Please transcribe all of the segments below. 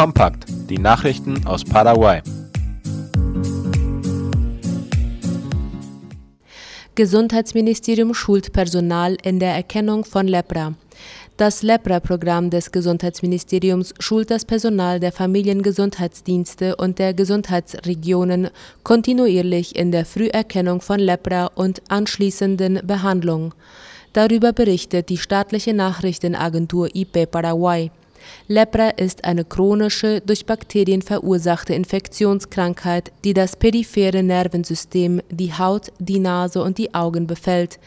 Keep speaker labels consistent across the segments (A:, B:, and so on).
A: Kompakt, die Nachrichten aus Paraguay.
B: Gesundheitsministerium schult Personal in der Erkennung von Lepra. Das Lepra-Programm des Gesundheitsministeriums schult das Personal der Familiengesundheitsdienste und der Gesundheitsregionen kontinuierlich in der Früherkennung von Lepra und anschließenden Behandlung. Darüber berichtet die staatliche Nachrichtenagentur IP Paraguay. Lepra ist eine chronische, durch Bakterien verursachte Infektionskrankheit, die das periphere Nervensystem, die Haut, die Nase und die Augen befällt.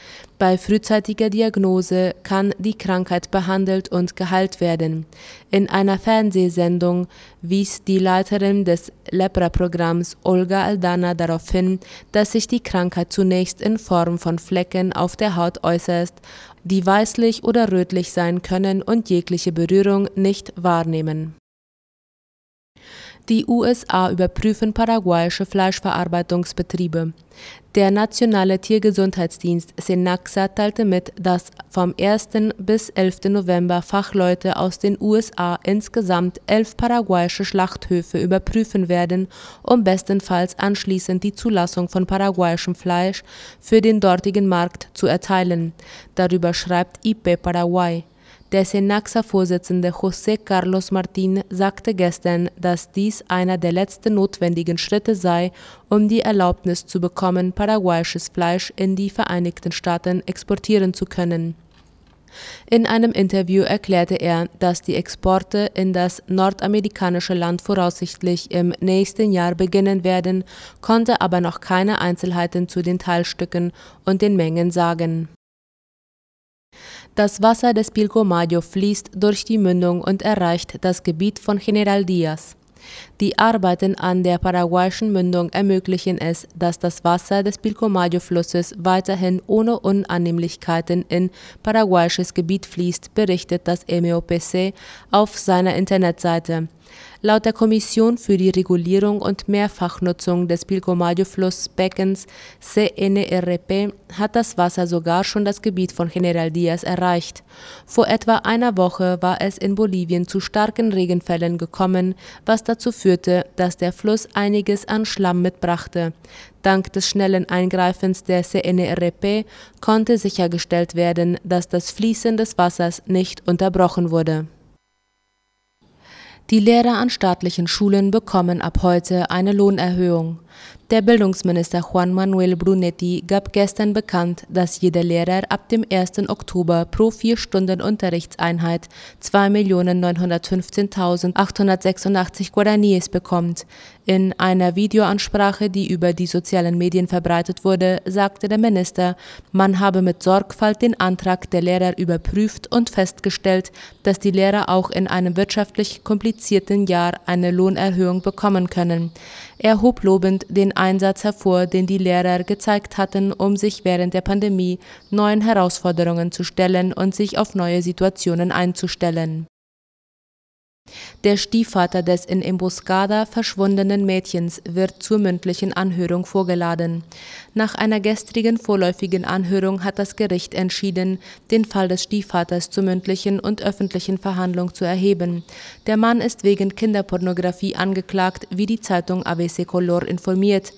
B: Bei frühzeitiger Diagnose kann die Krankheit behandelt und geheilt werden. In einer Fernsehsendung wies die Leiterin des Lepra-Programms Olga Aldana darauf hin, dass sich die Krankheit zunächst in Form von Flecken auf der Haut äußert, die weißlich oder rötlich sein können und jegliche Berührung nicht wahrnehmen die USA überprüfen paraguayische Fleischverarbeitungsbetriebe. Der nationale Tiergesundheitsdienst Senaxa teilte mit, dass vom 1. bis 11. November Fachleute aus den USA insgesamt elf paraguayische Schlachthöfe überprüfen werden, um bestenfalls anschließend die Zulassung von paraguayischem Fleisch für den dortigen Markt zu erteilen. Darüber schreibt IP Paraguay. Der Senaxa-Vorsitzende José Carlos Martín sagte gestern, dass dies einer der letzten notwendigen Schritte sei, um die Erlaubnis zu bekommen, paraguayisches Fleisch in die Vereinigten Staaten exportieren zu können. In einem Interview erklärte er, dass die Exporte in das nordamerikanische Land voraussichtlich im nächsten Jahr beginnen werden, konnte aber noch keine Einzelheiten zu den Teilstücken und den Mengen sagen das Wasser des Pilcomayo fließt durch die Mündung und erreicht das Gebiet von General Diaz. Die Arbeiten an der paraguayischen Mündung ermöglichen es, dass das Wasser des Pilcomayo-Flusses weiterhin ohne Unannehmlichkeiten in paraguayisches Gebiet fließt, berichtet das MEOPC auf seiner Internetseite. Laut der Kommission für die Regulierung und Mehrfachnutzung des Pilcomayo-Flussbeckens CNRP hat das Wasser sogar schon das Gebiet von General Diaz erreicht. Vor etwa einer Woche war es in Bolivien zu starken Regenfällen gekommen, was dazu führte, dass der Fluss einiges an Schlamm mitbrachte. Dank des schnellen Eingreifens der CNRP konnte sichergestellt werden, dass das Fließen des Wassers nicht unterbrochen wurde die Lehrer an staatlichen Schulen bekommen ab heute eine Lohnerhöhung. Der Bildungsminister Juan Manuel Brunetti gab gestern bekannt, dass jeder Lehrer ab dem 1. Oktober pro vier Stunden Unterrichtseinheit 2.915.886 Guaraníes bekommt. In einer Videoansprache, die über die sozialen Medien verbreitet wurde, sagte der Minister, man habe mit Sorgfalt den Antrag der Lehrer überprüft und festgestellt, dass die Lehrer auch in einem wirtschaftlich komplizierten Jahr eine Lohnerhöhung bekommen können. Er hob lobend den Einsatz hervor, den die Lehrer gezeigt hatten, um sich während der Pandemie neuen Herausforderungen zu stellen und sich auf neue Situationen einzustellen der Stiefvater des in Emboscada verschwundenen Mädchens wird zur mündlichen Anhörung vorgeladen. Nach einer gestrigen vorläufigen Anhörung hat das Gericht entschieden, den Fall des Stiefvaters zur mündlichen und öffentlichen Verhandlung zu erheben. Der Mann ist wegen Kinderpornografie angeklagt, wie die Zeitung ABC Color informiert.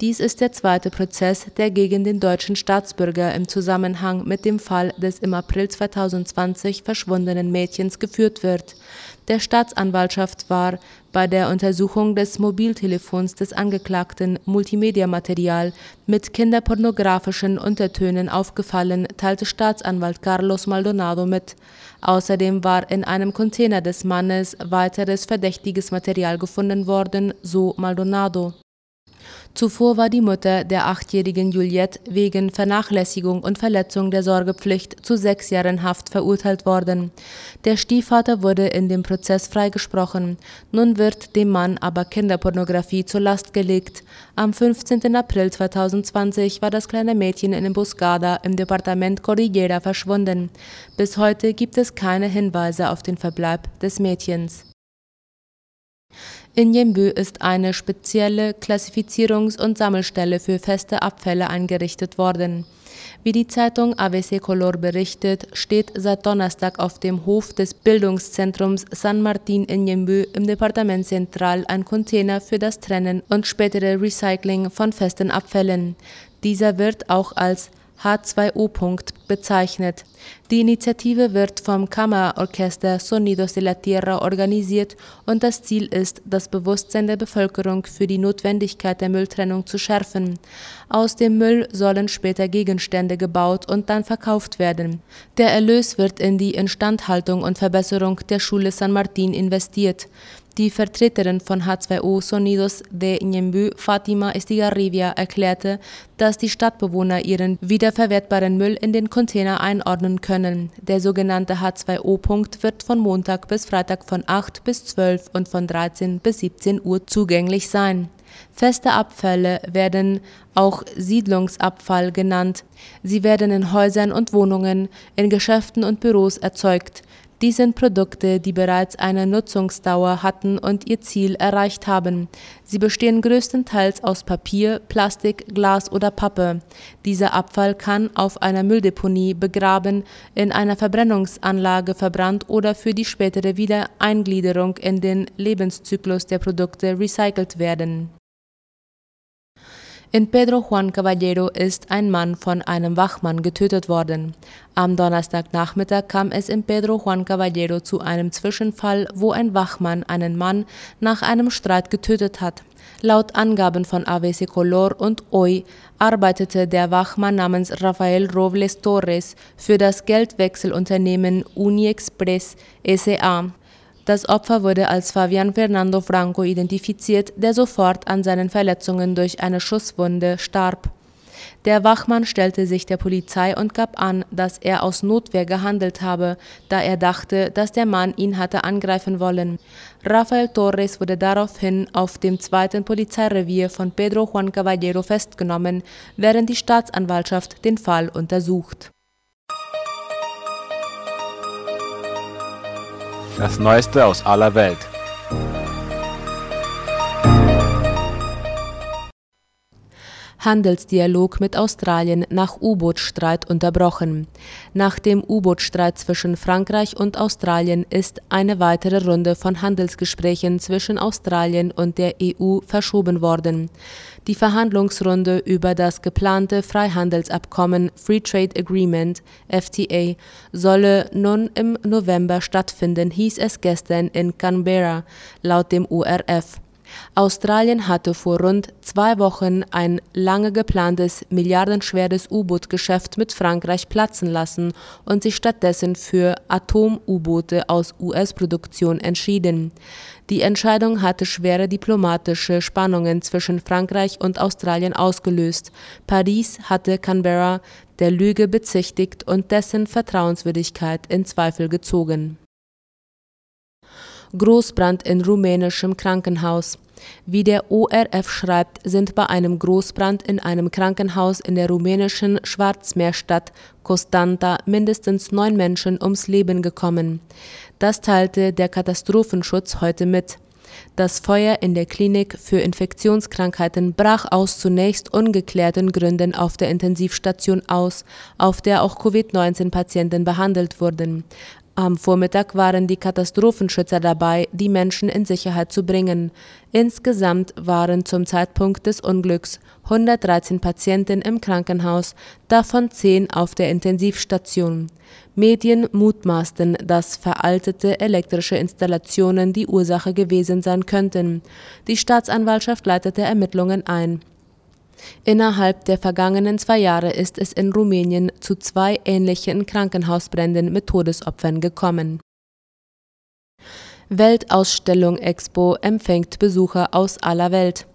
B: Dies ist der zweite Prozess, der gegen den deutschen Staatsbürger im Zusammenhang mit dem Fall des im April 2020 verschwundenen Mädchens geführt wird. Der Staatsanwaltschaft war bei der Untersuchung des Mobiltelefons des Angeklagten Multimediamaterial mit kinderpornografischen Untertönen aufgefallen, teilte Staatsanwalt Carlos Maldonado mit. Außerdem war in einem Container des Mannes weiteres verdächtiges Material gefunden worden, so Maldonado. Zuvor war die Mutter der achtjährigen Juliette wegen Vernachlässigung und Verletzung der Sorgepflicht zu sechs Jahren Haft verurteilt worden. Der Stiefvater wurde in dem Prozess freigesprochen. Nun wird dem Mann aber Kinderpornografie zur Last gelegt. Am 15. April 2020 war das kleine Mädchen in Emboscada im Departement Cordillera verschwunden. Bis heute gibt es keine Hinweise auf den Verbleib des Mädchens. In Jembü ist eine spezielle Klassifizierungs- und Sammelstelle für feste Abfälle eingerichtet worden. Wie die Zeitung ABC Color berichtet, steht seit Donnerstag auf dem Hof des Bildungszentrums San Martin in Yembu im Departement Central ein Container für das Trennen und spätere Recycling von festen Abfällen. Dieser wird auch als H2O. bezeichnet. Die Initiative wird vom Kammerorchester Sonidos de la Tierra organisiert und das Ziel ist, das Bewusstsein der Bevölkerung für die Notwendigkeit der Mülltrennung zu schärfen. Aus dem Müll sollen später Gegenstände gebaut und dann verkauft werden. Der Erlös wird in die Instandhaltung und Verbesserung der Schule San Martin investiert. Die Vertreterin von H2O Sonidos de Ñembu, Fatima Estigarribia, erklärte, dass die Stadtbewohner ihren wiederverwertbaren Müll in den Container einordnen können. Der sogenannte H2O-Punkt wird von Montag bis Freitag von 8 bis 12 und von 13 bis 17 Uhr zugänglich sein. Feste Abfälle werden auch Siedlungsabfall genannt. Sie werden in Häusern und Wohnungen, in Geschäften und Büros erzeugt. Dies sind Produkte, die bereits eine Nutzungsdauer hatten und ihr Ziel erreicht haben. Sie bestehen größtenteils aus Papier, Plastik, Glas oder Pappe. Dieser Abfall kann auf einer Mülldeponie begraben, in einer Verbrennungsanlage verbrannt oder für die spätere Wiedereingliederung in den Lebenszyklus der Produkte recycelt werden in Pedro Juan Caballero ist ein Mann von einem Wachmann getötet worden. Am Donnerstagnachmittag kam es in Pedro Juan Caballero zu einem Zwischenfall, wo ein Wachmann einen Mann nach einem Streit getötet hat. Laut Angaben von ABC Color und OI arbeitete der Wachmann namens Rafael Robles Torres für das Geldwechselunternehmen UniExpress SA. Das Opfer wurde als Fabian Fernando Franco identifiziert, der sofort an seinen Verletzungen durch eine Schusswunde starb. Der Wachmann stellte sich der Polizei und gab an, dass er aus Notwehr gehandelt habe, da er dachte, dass der Mann ihn hatte angreifen wollen. Rafael Torres wurde daraufhin auf dem zweiten Polizeirevier von Pedro Juan Caballero festgenommen, während die Staatsanwaltschaft den Fall untersucht.
A: Das Neueste aus aller Welt.
B: Handelsdialog mit Australien nach U-Boot-Streit unterbrochen. Nach dem U-Boot-Streit zwischen Frankreich und Australien ist eine weitere Runde von Handelsgesprächen zwischen Australien und der EU verschoben worden. Die Verhandlungsrunde über das geplante Freihandelsabkommen Free Trade Agreement FTA solle nun im November stattfinden, hieß es gestern in Canberra, laut dem URF. Australien hatte vor rund zwei Wochen ein lange geplantes milliardenschweres U-Boot-Geschäft mit Frankreich platzen lassen und sich stattdessen für Atom-U-Boote aus US-Produktion entschieden. Die Entscheidung hatte schwere diplomatische Spannungen zwischen Frankreich und Australien ausgelöst. Paris hatte Canberra der Lüge bezichtigt und dessen Vertrauenswürdigkeit in Zweifel gezogen. Großbrand in rumänischem Krankenhaus. Wie der ORF schreibt, sind bei einem Großbrand in einem Krankenhaus in der rumänischen Schwarzmeerstadt Constanta mindestens neun Menschen ums Leben gekommen. Das teilte der Katastrophenschutz heute mit. Das Feuer in der Klinik für Infektionskrankheiten brach aus zunächst ungeklärten Gründen auf der Intensivstation aus, auf der auch Covid-19-Patienten behandelt wurden. Am Vormittag waren die Katastrophenschützer dabei, die Menschen in Sicherheit zu bringen. Insgesamt waren zum Zeitpunkt des Unglücks 113 Patienten im Krankenhaus, davon 10 auf der Intensivstation. Medien mutmaßten, dass veraltete elektrische Installationen die Ursache gewesen sein könnten. Die Staatsanwaltschaft leitete Ermittlungen ein. Innerhalb der vergangenen zwei Jahre ist es in Rumänien zu zwei ähnlichen Krankenhausbränden mit Todesopfern gekommen. Weltausstellung Expo empfängt Besucher aus aller Welt.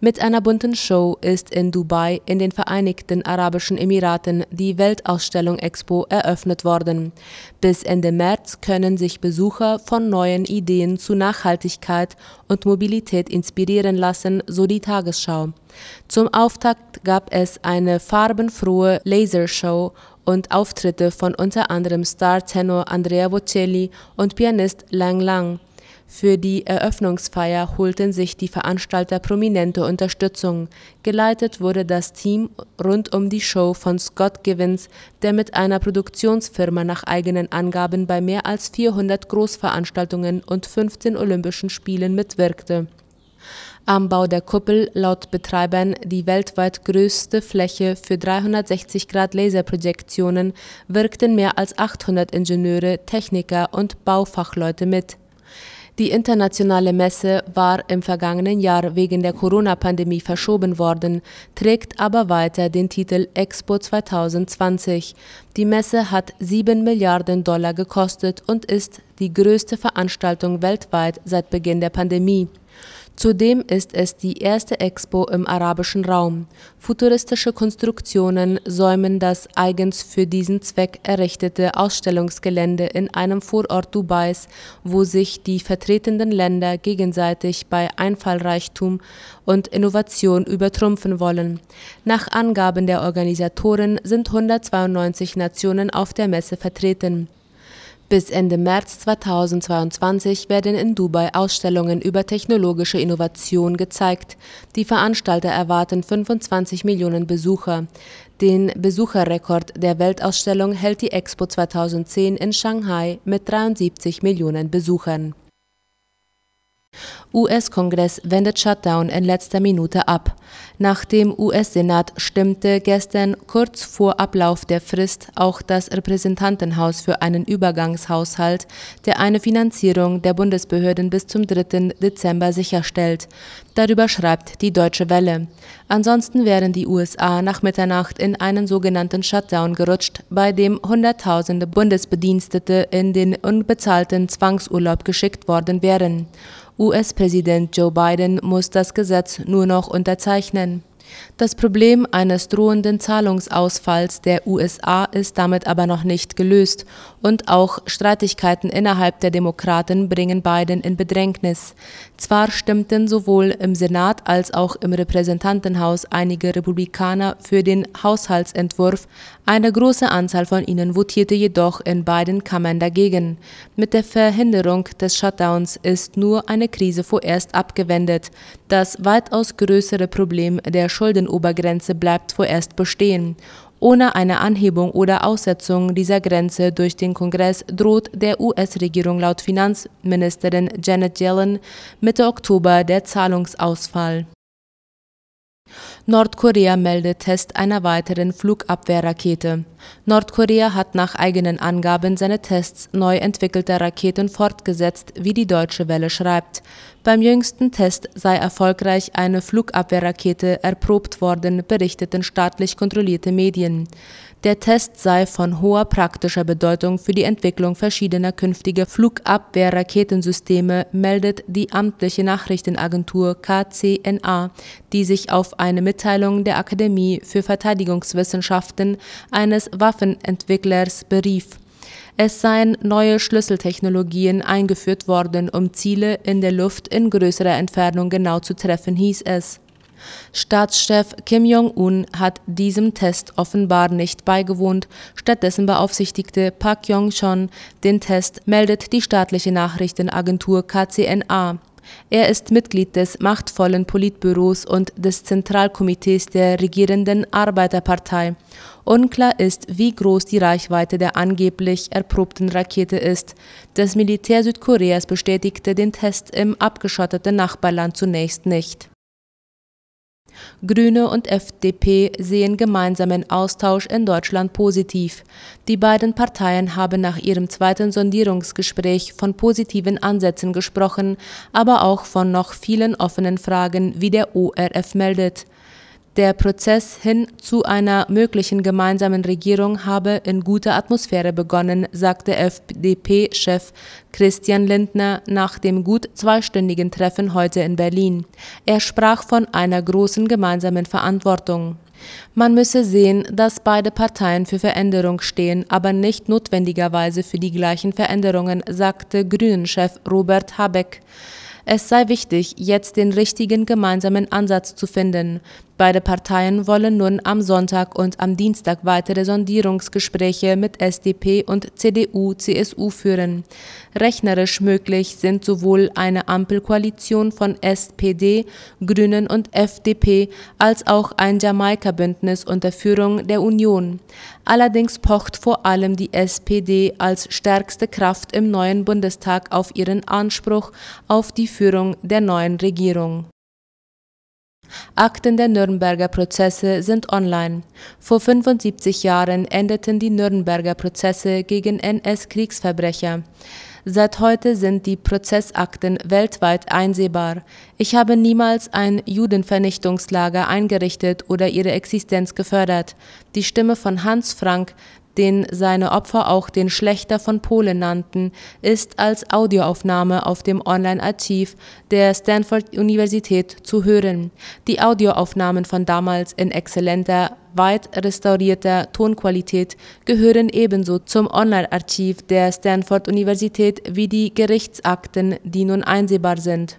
B: Mit einer bunten Show ist in Dubai in den Vereinigten Arabischen Emiraten die Weltausstellung Expo eröffnet worden. Bis Ende März können sich Besucher von neuen Ideen zu Nachhaltigkeit und Mobilität inspirieren lassen, so die Tagesschau. Zum Auftakt gab es eine farbenfrohe Lasershow und Auftritte von unter anderem Star-Tenor Andrea Bocelli und Pianist Lang Lang. Für die Eröffnungsfeier holten sich die Veranstalter prominente Unterstützung. Geleitet wurde das Team rund um die Show von Scott Givens, der mit einer Produktionsfirma nach eigenen Angaben bei mehr als 400 Großveranstaltungen und 15 Olympischen Spielen mitwirkte. Am Bau der Kuppel, laut Betreibern die weltweit größte Fläche für 360-Grad-Laserprojektionen, wirkten mehr als 800 Ingenieure, Techniker und Baufachleute mit. Die internationale Messe war im vergangenen Jahr wegen der Corona-Pandemie verschoben worden, trägt aber weiter den Titel Expo 2020. Die Messe hat 7 Milliarden Dollar gekostet und ist die größte Veranstaltung weltweit seit Beginn der Pandemie. Zudem ist es die erste Expo im arabischen Raum. Futuristische Konstruktionen säumen das eigens für diesen Zweck errichtete Ausstellungsgelände in einem Vorort Dubais, wo sich die vertretenen Länder gegenseitig bei Einfallreichtum und Innovation übertrumpfen wollen. Nach Angaben der Organisatoren sind 192 Nationen auf der Messe vertreten. Bis Ende März 2022 werden in Dubai Ausstellungen über technologische Innovation gezeigt. Die Veranstalter erwarten 25 Millionen Besucher. Den Besucherrekord der Weltausstellung hält die Expo 2010 in Shanghai mit 73 Millionen Besuchern. US-Kongress wendet Shutdown in letzter Minute ab. Nach dem US-Senat stimmte gestern kurz vor Ablauf der Frist auch das Repräsentantenhaus für einen Übergangshaushalt, der eine Finanzierung der Bundesbehörden bis zum 3. Dezember sicherstellt. Darüber schreibt die Deutsche Welle. Ansonsten wären die USA nach Mitternacht in einen sogenannten Shutdown gerutscht, bei dem Hunderttausende Bundesbedienstete in den unbezahlten Zwangsurlaub geschickt worden wären. US-Präsident Joe Biden muss das Gesetz nur noch unterzeichnen. Das Problem eines drohenden Zahlungsausfalls der USA ist damit aber noch nicht gelöst und auch Streitigkeiten innerhalb der Demokraten bringen Biden in Bedrängnis. Zwar stimmten sowohl im Senat als auch im Repräsentantenhaus einige Republikaner für den Haushaltsentwurf, eine große Anzahl von ihnen votierte jedoch in beiden Kammern dagegen. Mit der Verhinderung des Shutdowns ist nur eine Krise vorerst abgewendet. Das weitaus größere Problem der Schuldenobergrenze bleibt vorerst bestehen. Ohne eine Anhebung oder Aussetzung dieser Grenze durch den Kongress droht der US-Regierung laut Finanzministerin Janet Yellen Mitte Oktober der Zahlungsausfall. Nordkorea meldet Test einer weiteren Flugabwehrrakete. Nordkorea hat nach eigenen Angaben seine Tests neu entwickelter Raketen fortgesetzt, wie die Deutsche Welle schreibt. Beim jüngsten Test sei erfolgreich eine Flugabwehrrakete erprobt worden, berichteten staatlich kontrollierte Medien. Der Test sei von hoher praktischer Bedeutung für die Entwicklung verschiedener künftiger Flugabwehrraketensysteme, meldet die amtliche Nachrichtenagentur KCNA, die sich auf eine Mitteilung der Akademie für Verteidigungswissenschaften eines Waffenentwicklers berief. Es seien neue Schlüsseltechnologien eingeführt worden, um Ziele in der Luft in größerer Entfernung genau zu treffen, hieß es. Staatschef Kim Jong-un hat diesem Test offenbar nicht beigewohnt, stattdessen beaufsichtigte Park Jong-chon den Test, meldet die staatliche Nachrichtenagentur KCNA. Er ist Mitglied des machtvollen Politbüros und des Zentralkomitees der regierenden Arbeiterpartei. Unklar ist, wie groß die Reichweite der angeblich erprobten Rakete ist. Das Militär Südkoreas bestätigte den Test im abgeschotteten Nachbarland zunächst nicht. Grüne und FDP sehen gemeinsamen Austausch in Deutschland positiv. Die beiden Parteien haben nach ihrem zweiten Sondierungsgespräch von positiven Ansätzen gesprochen, aber auch von noch vielen offenen Fragen, wie der ORF meldet. Der Prozess hin zu einer möglichen gemeinsamen Regierung habe in guter Atmosphäre begonnen, sagte FDP-Chef Christian Lindner nach dem gut zweistündigen Treffen heute in Berlin. Er sprach von einer großen gemeinsamen Verantwortung. Man müsse sehen, dass beide Parteien für Veränderung stehen, aber nicht notwendigerweise für die gleichen Veränderungen, sagte Grünen-Chef Robert Habeck. Es sei wichtig, jetzt den richtigen gemeinsamen Ansatz zu finden. Beide Parteien wollen nun am Sonntag und am Dienstag weitere Sondierungsgespräche mit SDP und CDU-CSU führen. Rechnerisch möglich sind sowohl eine Ampelkoalition von SPD, Grünen und FDP als auch ein Jamaika-Bündnis unter Führung der Union. Allerdings pocht vor allem die SPD als stärkste Kraft im neuen Bundestag auf ihren Anspruch auf die Führung der neuen Regierung. Akten der Nürnberger Prozesse sind online. Vor 75 Jahren endeten die Nürnberger Prozesse gegen NS-Kriegsverbrecher. Seit heute sind die Prozessakten weltweit einsehbar. Ich habe niemals ein Judenvernichtungslager eingerichtet oder ihre Existenz gefördert. Die Stimme von Hans Frank, den seine Opfer auch den Schlechter von Polen nannten, ist als Audioaufnahme auf dem Online-Archiv der Stanford-Universität zu hören. Die Audioaufnahmen von damals in exzellenter, weit restaurierter Tonqualität gehören ebenso zum Online-Archiv der Stanford-Universität wie die Gerichtsakten, die nun einsehbar sind.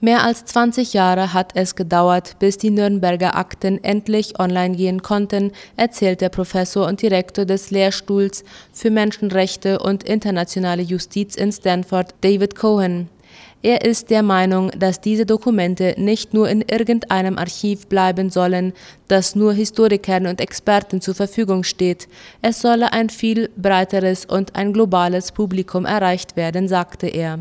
B: Mehr als 20 Jahre hat es gedauert, bis die Nürnberger Akten endlich online gehen konnten, erzählt der Professor und Direktor des Lehrstuhls für Menschenrechte und internationale Justiz in Stanford, David Cohen. Er ist der Meinung, dass diese Dokumente nicht nur in irgendeinem Archiv bleiben sollen, das nur Historikern und Experten zur Verfügung steht. Es solle ein viel breiteres und ein globales Publikum erreicht werden, sagte er.